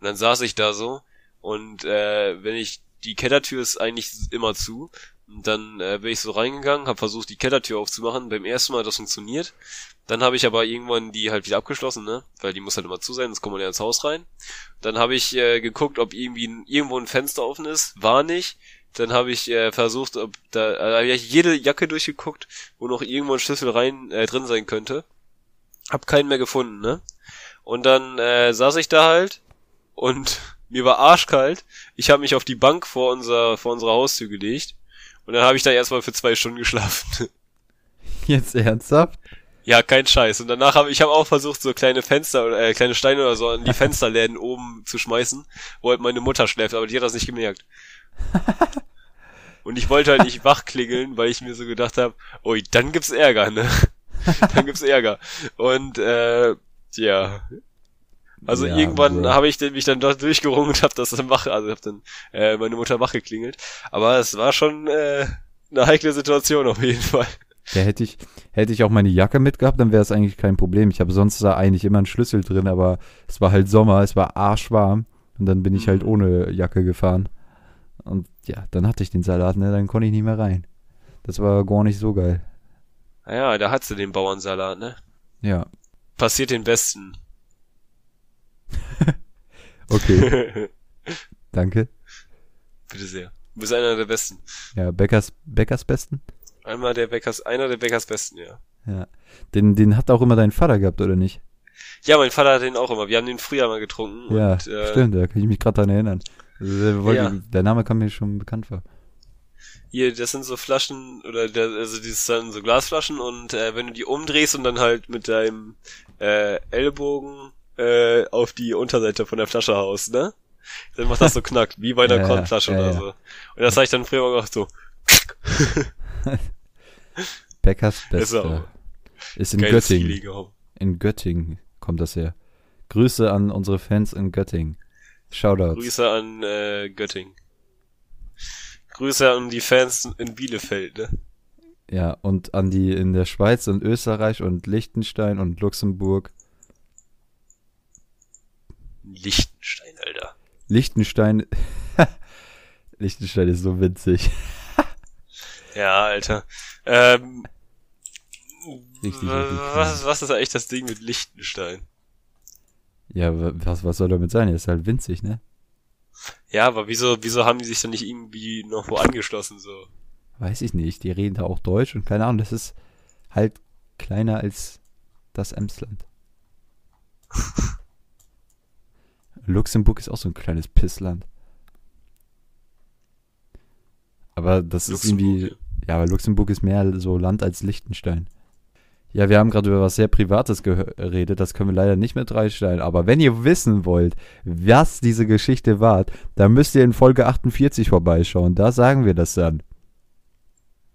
Und dann saß ich da so und äh, wenn ich die Kellertür ist eigentlich immer zu. Und dann äh, bin ich so reingegangen, habe versucht, die Kellertür aufzumachen. Beim ersten Mal hat das funktioniert. Dann habe ich aber irgendwann die halt wieder abgeschlossen, ne? Weil die muss halt immer zu sein, sonst kommt man ja ins Haus rein. Dann habe ich äh, geguckt, ob irgendwie ein, irgendwo ein Fenster offen ist. War nicht. Dann habe ich äh, versucht, ob da äh, hab ich jede Jacke durchgeguckt, wo noch irgendwo ein Schlüssel rein äh, drin sein könnte. Hab keinen mehr gefunden, ne? Und dann äh, saß ich da halt und mir war arschkalt. Ich habe mich auf die Bank vor unserer vor unserer Haustür gelegt und dann habe ich da erstmal für zwei Stunden geschlafen. Jetzt ernsthaft? ja, kein Scheiß. Und danach habe ich habe auch versucht, so kleine Fenster oder äh, kleine Steine oder so an die Fensterläden oben zu schmeißen, wo halt meine Mutter schläft, aber die hat das nicht gemerkt. Und ich wollte halt nicht wach klingeln, weil ich mir so gedacht habe, ui, dann gibt's Ärger, ne? dann gibt's Ärger. Und äh, ja. Also Ja, irgendwann Bro. habe ich den- mich dann dort durchgerungen und habe das dann wach, also habe dann äh, meine Mutter wach geklingelt. Aber es war schon äh, eine heikle Situation auf jeden Fall. Ja, hätte ich, hätte ich auch meine Jacke mitgehabt, dann wäre es eigentlich kein Problem. Ich habe sonst da eigentlich immer einen Schlüssel drin, aber es war halt Sommer, es war arschwarm und dann bin ich halt Mhm. ohne Jacke gefahren. Und ja, dann hatte ich den Salat, ne, dann konnte ich nicht mehr rein. Das war gar nicht so geil. Naja, da hat sie den Bauernsalat, ne? Ja, Passiert den Besten. okay, danke. Bitte sehr. Du bist einer der Besten. Ja, Bäckers, Bäckers Besten? Einmal der Bäckers, einer der Bäckers Besten, ja. Ja. Den, den hat auch immer dein Vater gehabt, oder nicht? Ja, mein Vater hat den auch immer. Wir haben den früher mal getrunken. Ja, und, äh, stimmt, da kann ich mich gerade dran erinnern. Ja. Der Name kam mir schon bekannt vor. Hier, das sind so Flaschen, oder der, also das ist dann so Glasflaschen und äh, wenn du die umdrehst und dann halt mit deinem äh, Ellbogen äh, auf die Unterseite von der Flasche haust, ne? Dann macht das so knack, wie bei einer Ja, Kornflasche ja, oder so. Und das habe ich dann früher mal gemacht, so. Bäckers Ist Beste. auch Ist in Göttingen. In Göttingen kommt das her. Grüße an unsere Fans in Göttingen. Shoutouts. Grüße an äh, Göttingen. Grüße an die Fans in Bielefeld, ne? Ja, und an die in der Schweiz und Österreich und Liechtenstein und Luxemburg. Liechtenstein, Alter. Liechtenstein. Liechtenstein ist so winzig. Ja, Alter. Ähm, Richtig, richtig was, was ist eigentlich das Ding mit Liechtenstein? Ja, wa- was, was soll damit sein? Er ist halt winzig, ne? Ja, aber wieso, wieso haben die sich dann nicht irgendwie noch wo angeschlossen, so? Weiß ich nicht. Die reden da auch Deutsch und keine Ahnung, das ist halt kleiner als das Emsland. Luxemburg ist auch so ein kleines Pissland. Aber das ist Luxemburg, irgendwie. Ja, aber Luxemburg ist mehr so Land als Liechtenstein. Ja, wir haben gerade über was sehr Privates geredet, das können wir leider nicht mit reinstellen. Aber wenn ihr wissen wollt, was diese Geschichte war, dann müsst ihr in Folge 48 vorbeischauen. Da sagen wir das dann.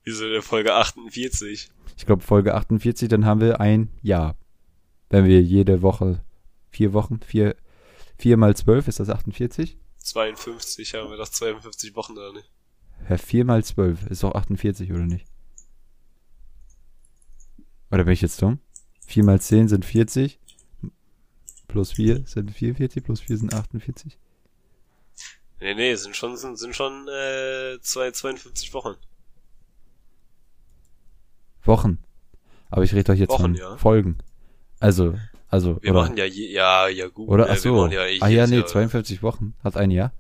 Wieso in der Folge 48? Ich glaube, Folge 48, dann haben wir ein Jahr. Wenn wir jede Woche, vier Wochen, vier, vier mal zwölf, ist das 48? 52, haben wir doch 52 Wochen da, ne? Ja, vier mal zwölf ist doch 48, oder nicht? Oder bin ich jetzt dumm? Vier mal zehn sind 40. Plus vier sind 44, plus vier sind 48. Nee, nee, sind schon, sind, sind schon, äh, zwei, 52 Wochen. Wochen. Aber ich rede doch jetzt Wochen, von ja. Folgen. Also, also, Wir oder, machen ja, je, ja, ja, gut. oder, äh, ach so. ja ah ja, nee, Jahr- 52 Wochen. Hat ein Jahr.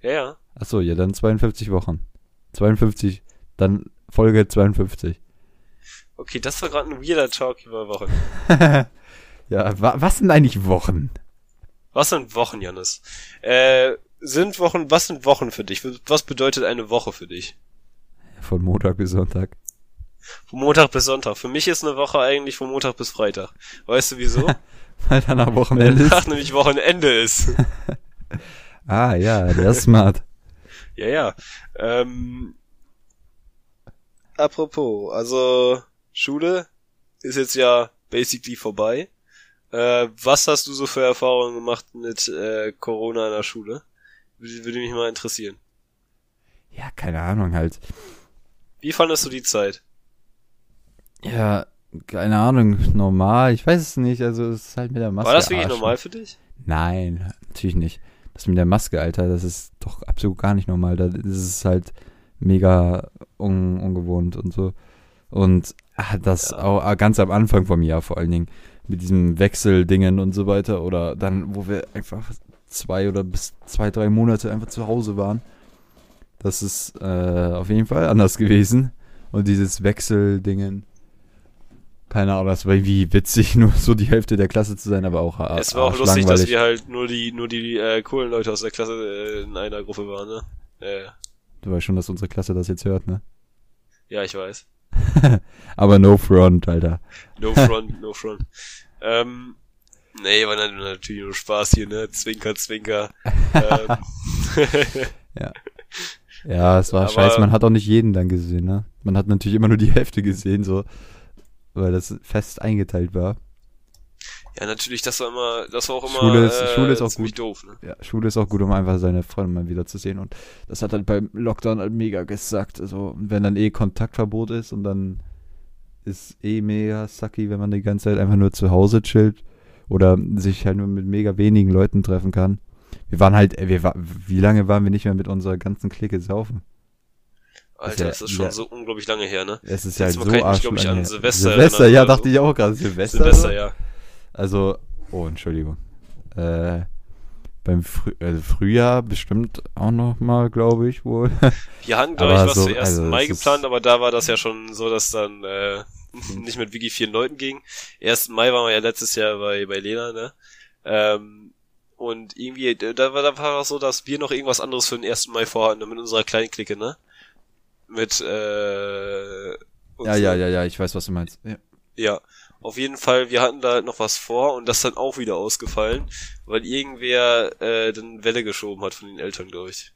Ja, ja. Ach so, ja, dann 52 Wochen. 52, dann Folge 52. Okay, das war gerade ein weirder Talk über Wochen. ja, wa was sind eigentlich Wochen? Was sind Wochen, Janis? Äh, sind Wochen, was sind Wochen für dich? Was bedeutet eine Woche für dich? Von Montag bis Sonntag. Von Montag bis Sonntag. Für mich ist eine Woche eigentlich von Montag bis Freitag. Weißt du wieso? Weil danach Wochenende ist. Danach nämlich Wochenende ist. ah ja, der ist smart. ja, ja. Ähm, apropos, also Schule ist jetzt ja basically vorbei. Äh, was hast du so für Erfahrungen gemacht mit äh, Corona in der Schule? Würde, würde mich mal interessieren. Ja, keine Ahnung halt. Wie fandest du die Zeit? Ja, keine Ahnung, normal. Ich weiß es nicht. Also es ist halt mit der Maske. War das wirklich Arsch. normal für dich? Nein, natürlich nicht. Das mit der Maske, Alter, das ist doch absolut gar nicht normal. Das ist halt mega un ungewohnt und so. Und ach, das Ja. auch ah, ganz am Anfang vom Jahr vor allen Dingen mit diesem Wechseldingen und so weiter. Oder dann, wo wir einfach zwei oder bis zwei, drei Monate einfach zu Hause waren. Das ist äh, auf jeden Fall anders gewesen. Und dieses Wechseldingen. Keine Ahnung, das war wie witzig, nur so die Hälfte der Klasse zu sein, aber auch es war auch lustig, dass wir halt nur die, nur die äh, coolen Leute aus der Klasse äh, in einer Gruppe waren, ne? Äh, Du weißt schon, dass unsere Klasse das jetzt hört, ne? ja, ich weiß. Aber no front, Alter. No front, no front. Ähm, nee, war natürlich nur Spaß hier, ne? Zwinker, Zwinker. ähm, Ja, es war Aber- scheiße. Man hat auch nicht jeden dann gesehen, ne? Man hat natürlich immer nur die Hälfte gesehen, so. Weil das fest eingeteilt war. Ja, natürlich, das war immer, das war auch immer Schule ist- äh, Schule ist auch gut. doof, ne? Ja, Schule ist auch gut, um einfach seine Freunde mal wieder zu sehen. Und das hat halt beim Lockdown halt mega gesackt. Also, wenn dann eh Kontaktverbot ist und dann ist eh mega sucky, wenn man die ganze Zeit einfach nur zu Hause chillt oder sich halt nur mit mega wenigen Leuten treffen kann. Wir waren halt, ey, wir war, wie lange waren wir nicht mehr mit unserer ganzen Clique saufen? Alter, ja- das ist schon ja. so unglaublich lange her, ne? Es ist ja halt so kann ich mich, glaub ich, an. Silvester Silvester, ja, dachte ich auch gerade. Silvester. Silvester, ja. Also, oh, Entschuldigung. Äh, beim Frü äh, Frühjahr bestimmt auch noch mal, glaube ich, wohl. Wir hatten, glaube ich, was so- zum 1. also, Mai geplant, aber da war das ja schon so, dass dann äh, nicht mit wirklich vielen Leuten ging. 1. Mai waren wir ja letztes Jahr bei, bei Lena, ne? Ähm, und irgendwie, da war, da war es so, dass wir noch irgendwas anderes für den 1. Mai vorhatten, mit unserer kleinen Clique, ne? Mit, äh, ja, ja, ja, ja, ich weiß, was du meinst. Ja. Ja, auf jeden Fall, wir hatten da halt noch was vor und das ist dann auch wieder ausgefallen, weil irgendwer äh, dann Welle geschoben hat von den Eltern, glaube ich.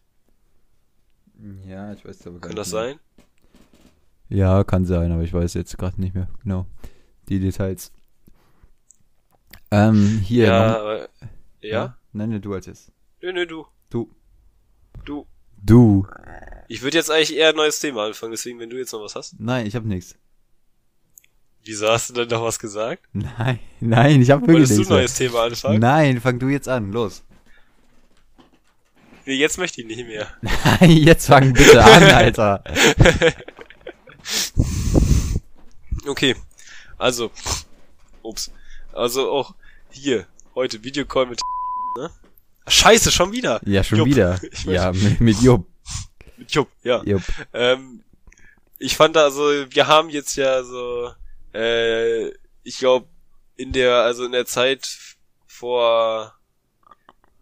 Ja, ich weiß aber gar Kann nicht das mehr. sein? Ja, kann sein, aber ich weiß jetzt gerade nicht mehr genau die Details. Ähm, hier. ja, aber, ja? Nein, nein, du als jetzt. Nö, nö, du. Du. Du. Du. Ich würde jetzt eigentlich eher ein neues Thema anfangen, deswegen, wenn du jetzt noch was hast. Nein, ich hab nichts. Wieso hast du denn noch was gesagt? Nein, nein, ich hab wirklich Wolltest du ein neues Thema anfangen? Nein, fang du jetzt an, los. Nee, jetzt möchte ich nicht mehr. Nein, jetzt fang bitte an, Alter. Okay, also, ups, also auch hier, heute Videocall mit ne? Scheiße, schon wieder. Ja, schon Jupp. wieder. Ich Ja, mit, mit Jupp. Mit Jupp, ja. Jupp. Ähm, ich fand also, wir haben jetzt ja so, äh, ich glaube, in der, also in der Zeit vor,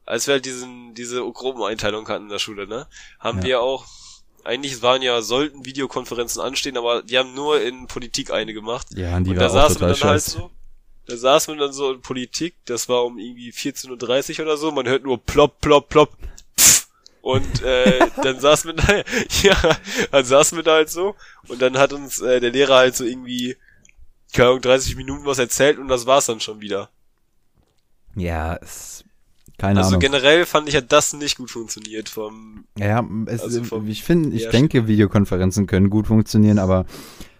als wir halt diesen, diese Gruppeneinteilung hatten in der Schule, ne, haben Ja. wir auch, eigentlich waren ja, sollten Videokonferenzen anstehen, aber wir haben nur in Politik eine gemacht. Ja, und die und war da saßen wir dann halt scheiße. so, da saßen wir dann so in Politik, das war um irgendwie 14.30 Uhr oder so, man hört nur plopp, plopp, plopp, pff. und äh, dann saßen wir da, ja, dann saßen wir da halt so und dann hat uns äh, der Lehrer halt so irgendwie, keine Ahnung, 30 Minuten was erzählt und das war's dann schon wieder. Ja, es, keine also Ahnung. generell fand ich, hat das nicht gut funktioniert vom, Ja, es, Also vom ich finde, ich denke, Videokonferenzen können gut funktionieren, aber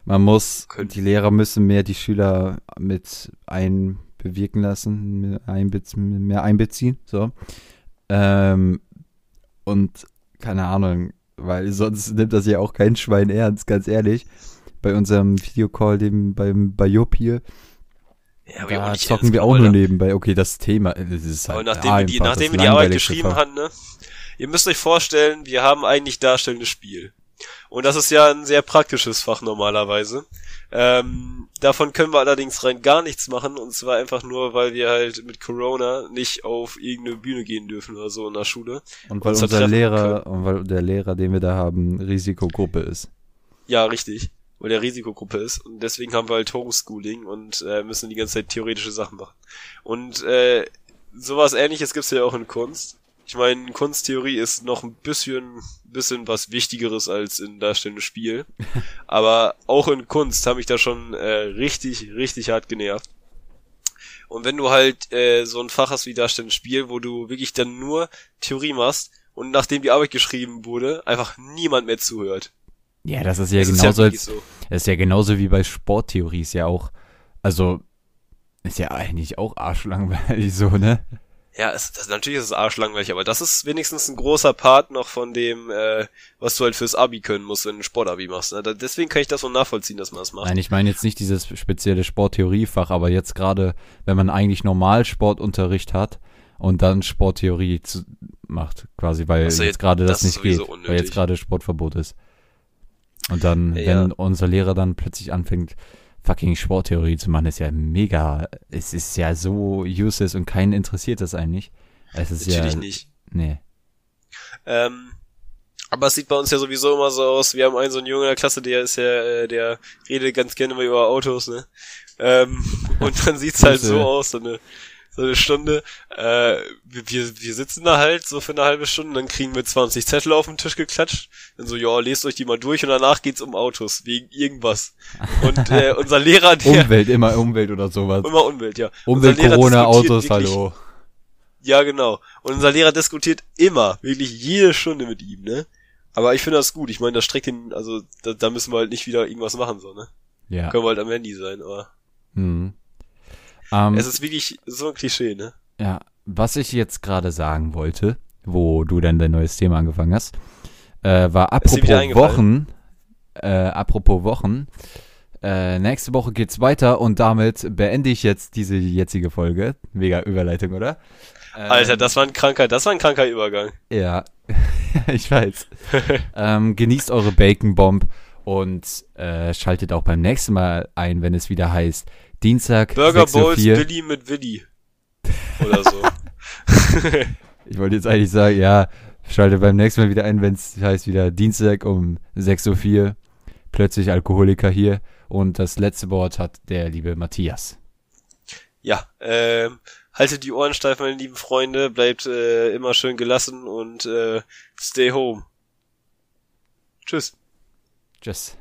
man muss, die Lehrer müssen mehr die Schüler mit einbewirken lassen, mehr einbeziehen, so. Ähm, und keine Ahnung, weil sonst nimmt das ja auch kein Schwein ernst, ganz ehrlich. Bei unserem Videocall, dem beim bei Jupp hier, ja, da nicht zocken wir auch nur Alter. nerbei. Okay, das Thema, das ist halt Aber nachdem wir die, nachdem wir die Arbeit geschrieben Fach. hatten, ne? Ihr müsst euch vorstellen, wir haben eigentlich darstellendes Spiel. Und das ist ja ein sehr praktisches Fach normalerweise. Ähm, davon können wir allerdings rein gar nichts machen und zwar einfach nur, weil wir halt mit Corona nicht auf irgendeine Bühne gehen dürfen oder so in der Schule. Und weil unser Lehrer, und weil der Lehrer, den wir da haben, Risikogruppe ist. Ja, richtig. Weil der Risikogruppe ist. Und deswegen haben wir halt Homeschooling und äh, müssen die ganze Zeit theoretische Sachen machen. Und äh, sowas ähnliches gibt's ja auch in Kunst. Ich meine, Kunsttheorie ist noch ein bisschen, bisschen was Wichtigeres als in darstellendem Spiel. Aber auch in Kunst habe ich da schon äh, richtig, richtig hart genervt. Und wenn du halt äh, so ein Fach hast wie darstellendes Spiel, wo du wirklich dann nur Theorie machst und nachdem die Arbeit geschrieben wurde, einfach niemand mehr zuhört. Ja, das ist ja das genauso, ist ja, so. Das ist ja genauso wie bei Sporttheorie ist ja auch, also ist ja eigentlich auch arschlangweilig so, ne? Ja, es, das, natürlich ist es arschlangweilig, aber das ist wenigstens ein großer Part noch von dem, äh, was du halt fürs Abi können musst, wenn du ein Sportabi machst. Ne? Deswegen kann ich das so nachvollziehen, dass man das macht. Nein, ich meine jetzt nicht dieses spezielle Sporttheoriefach, aber jetzt gerade, wenn man eigentlich normal Sportunterricht hat und dann Sporttheorie zu, macht, quasi, weil also jetzt, jetzt gerade das, das nicht geht, unnötig. weil jetzt gerade Sportverbot ist. Und dann, ja. wenn unser Lehrer dann plötzlich anfängt, fucking Sporttheorie zu machen, ist ja mega. Es ist ja so useless und keinen interessiert das eigentlich. Es ist Natürlich ja, nicht. Nee. Ähm, aber es sieht bei uns ja sowieso immer so aus. Wir haben einen so einen Jungen in der Klasse, der ist ja, äh, der redet ganz gerne mal über Autos, ne? Ähm, und dann sieht's halt so aus, so eine so eine Stunde. Äh, wir, wir sitzen da halt so für eine halbe Stunde, dann kriegen wir 20 Zettel auf den Tisch geklatscht. Dann so, ja, lest euch die mal durch und danach geht's um Autos, wegen irgendwas. Und äh, unser Lehrer, der... Umwelt, immer Umwelt oder sowas. Immer Umwelt, ja. Umwelt, Corona, Autos, wirklich, hallo. Ja, genau. Und unser Lehrer diskutiert immer, wirklich jede Stunde mit ihm, ne? Aber ich finde das gut. Ich meine, das streckt ihn, also da, da müssen wir halt nicht wieder irgendwas machen, so, ne? Ja. Können wir halt am Handy sein, aber. Mhm. Um, es ist wirklich so ein Klischee, ne? Ja, was ich jetzt gerade sagen wollte, wo du dann dein neues Thema angefangen hast, äh, war apropos Wochen, äh, apropos Wochen, äh, nächste Woche geht's weiter und damit beende ich jetzt diese jetzige Folge. Mega Überleitung, oder? Ähm, Alter, das war ein kranker, das war ein kranker Übergang. Ja, ich weiß. ähm, genießt eure Bacon Bomb und äh, schaltet auch beim nächsten Mal ein, wenn es wieder heißt Dienstag. Burger Bowls Willi mit Willi. Oder so. ich wollte jetzt eigentlich sagen, ja, schalte beim nächsten Mal wieder ein, wenn es heißt wieder Dienstag um 6.04 Uhr. Plötzlich Alkoholiker hier. Und das letzte Wort hat der liebe Matthias. Ja, ähm, haltet die Ohren steif, meine lieben Freunde. Bleibt äh, immer schön gelassen und äh, stay home. Tschüss. Tschüss.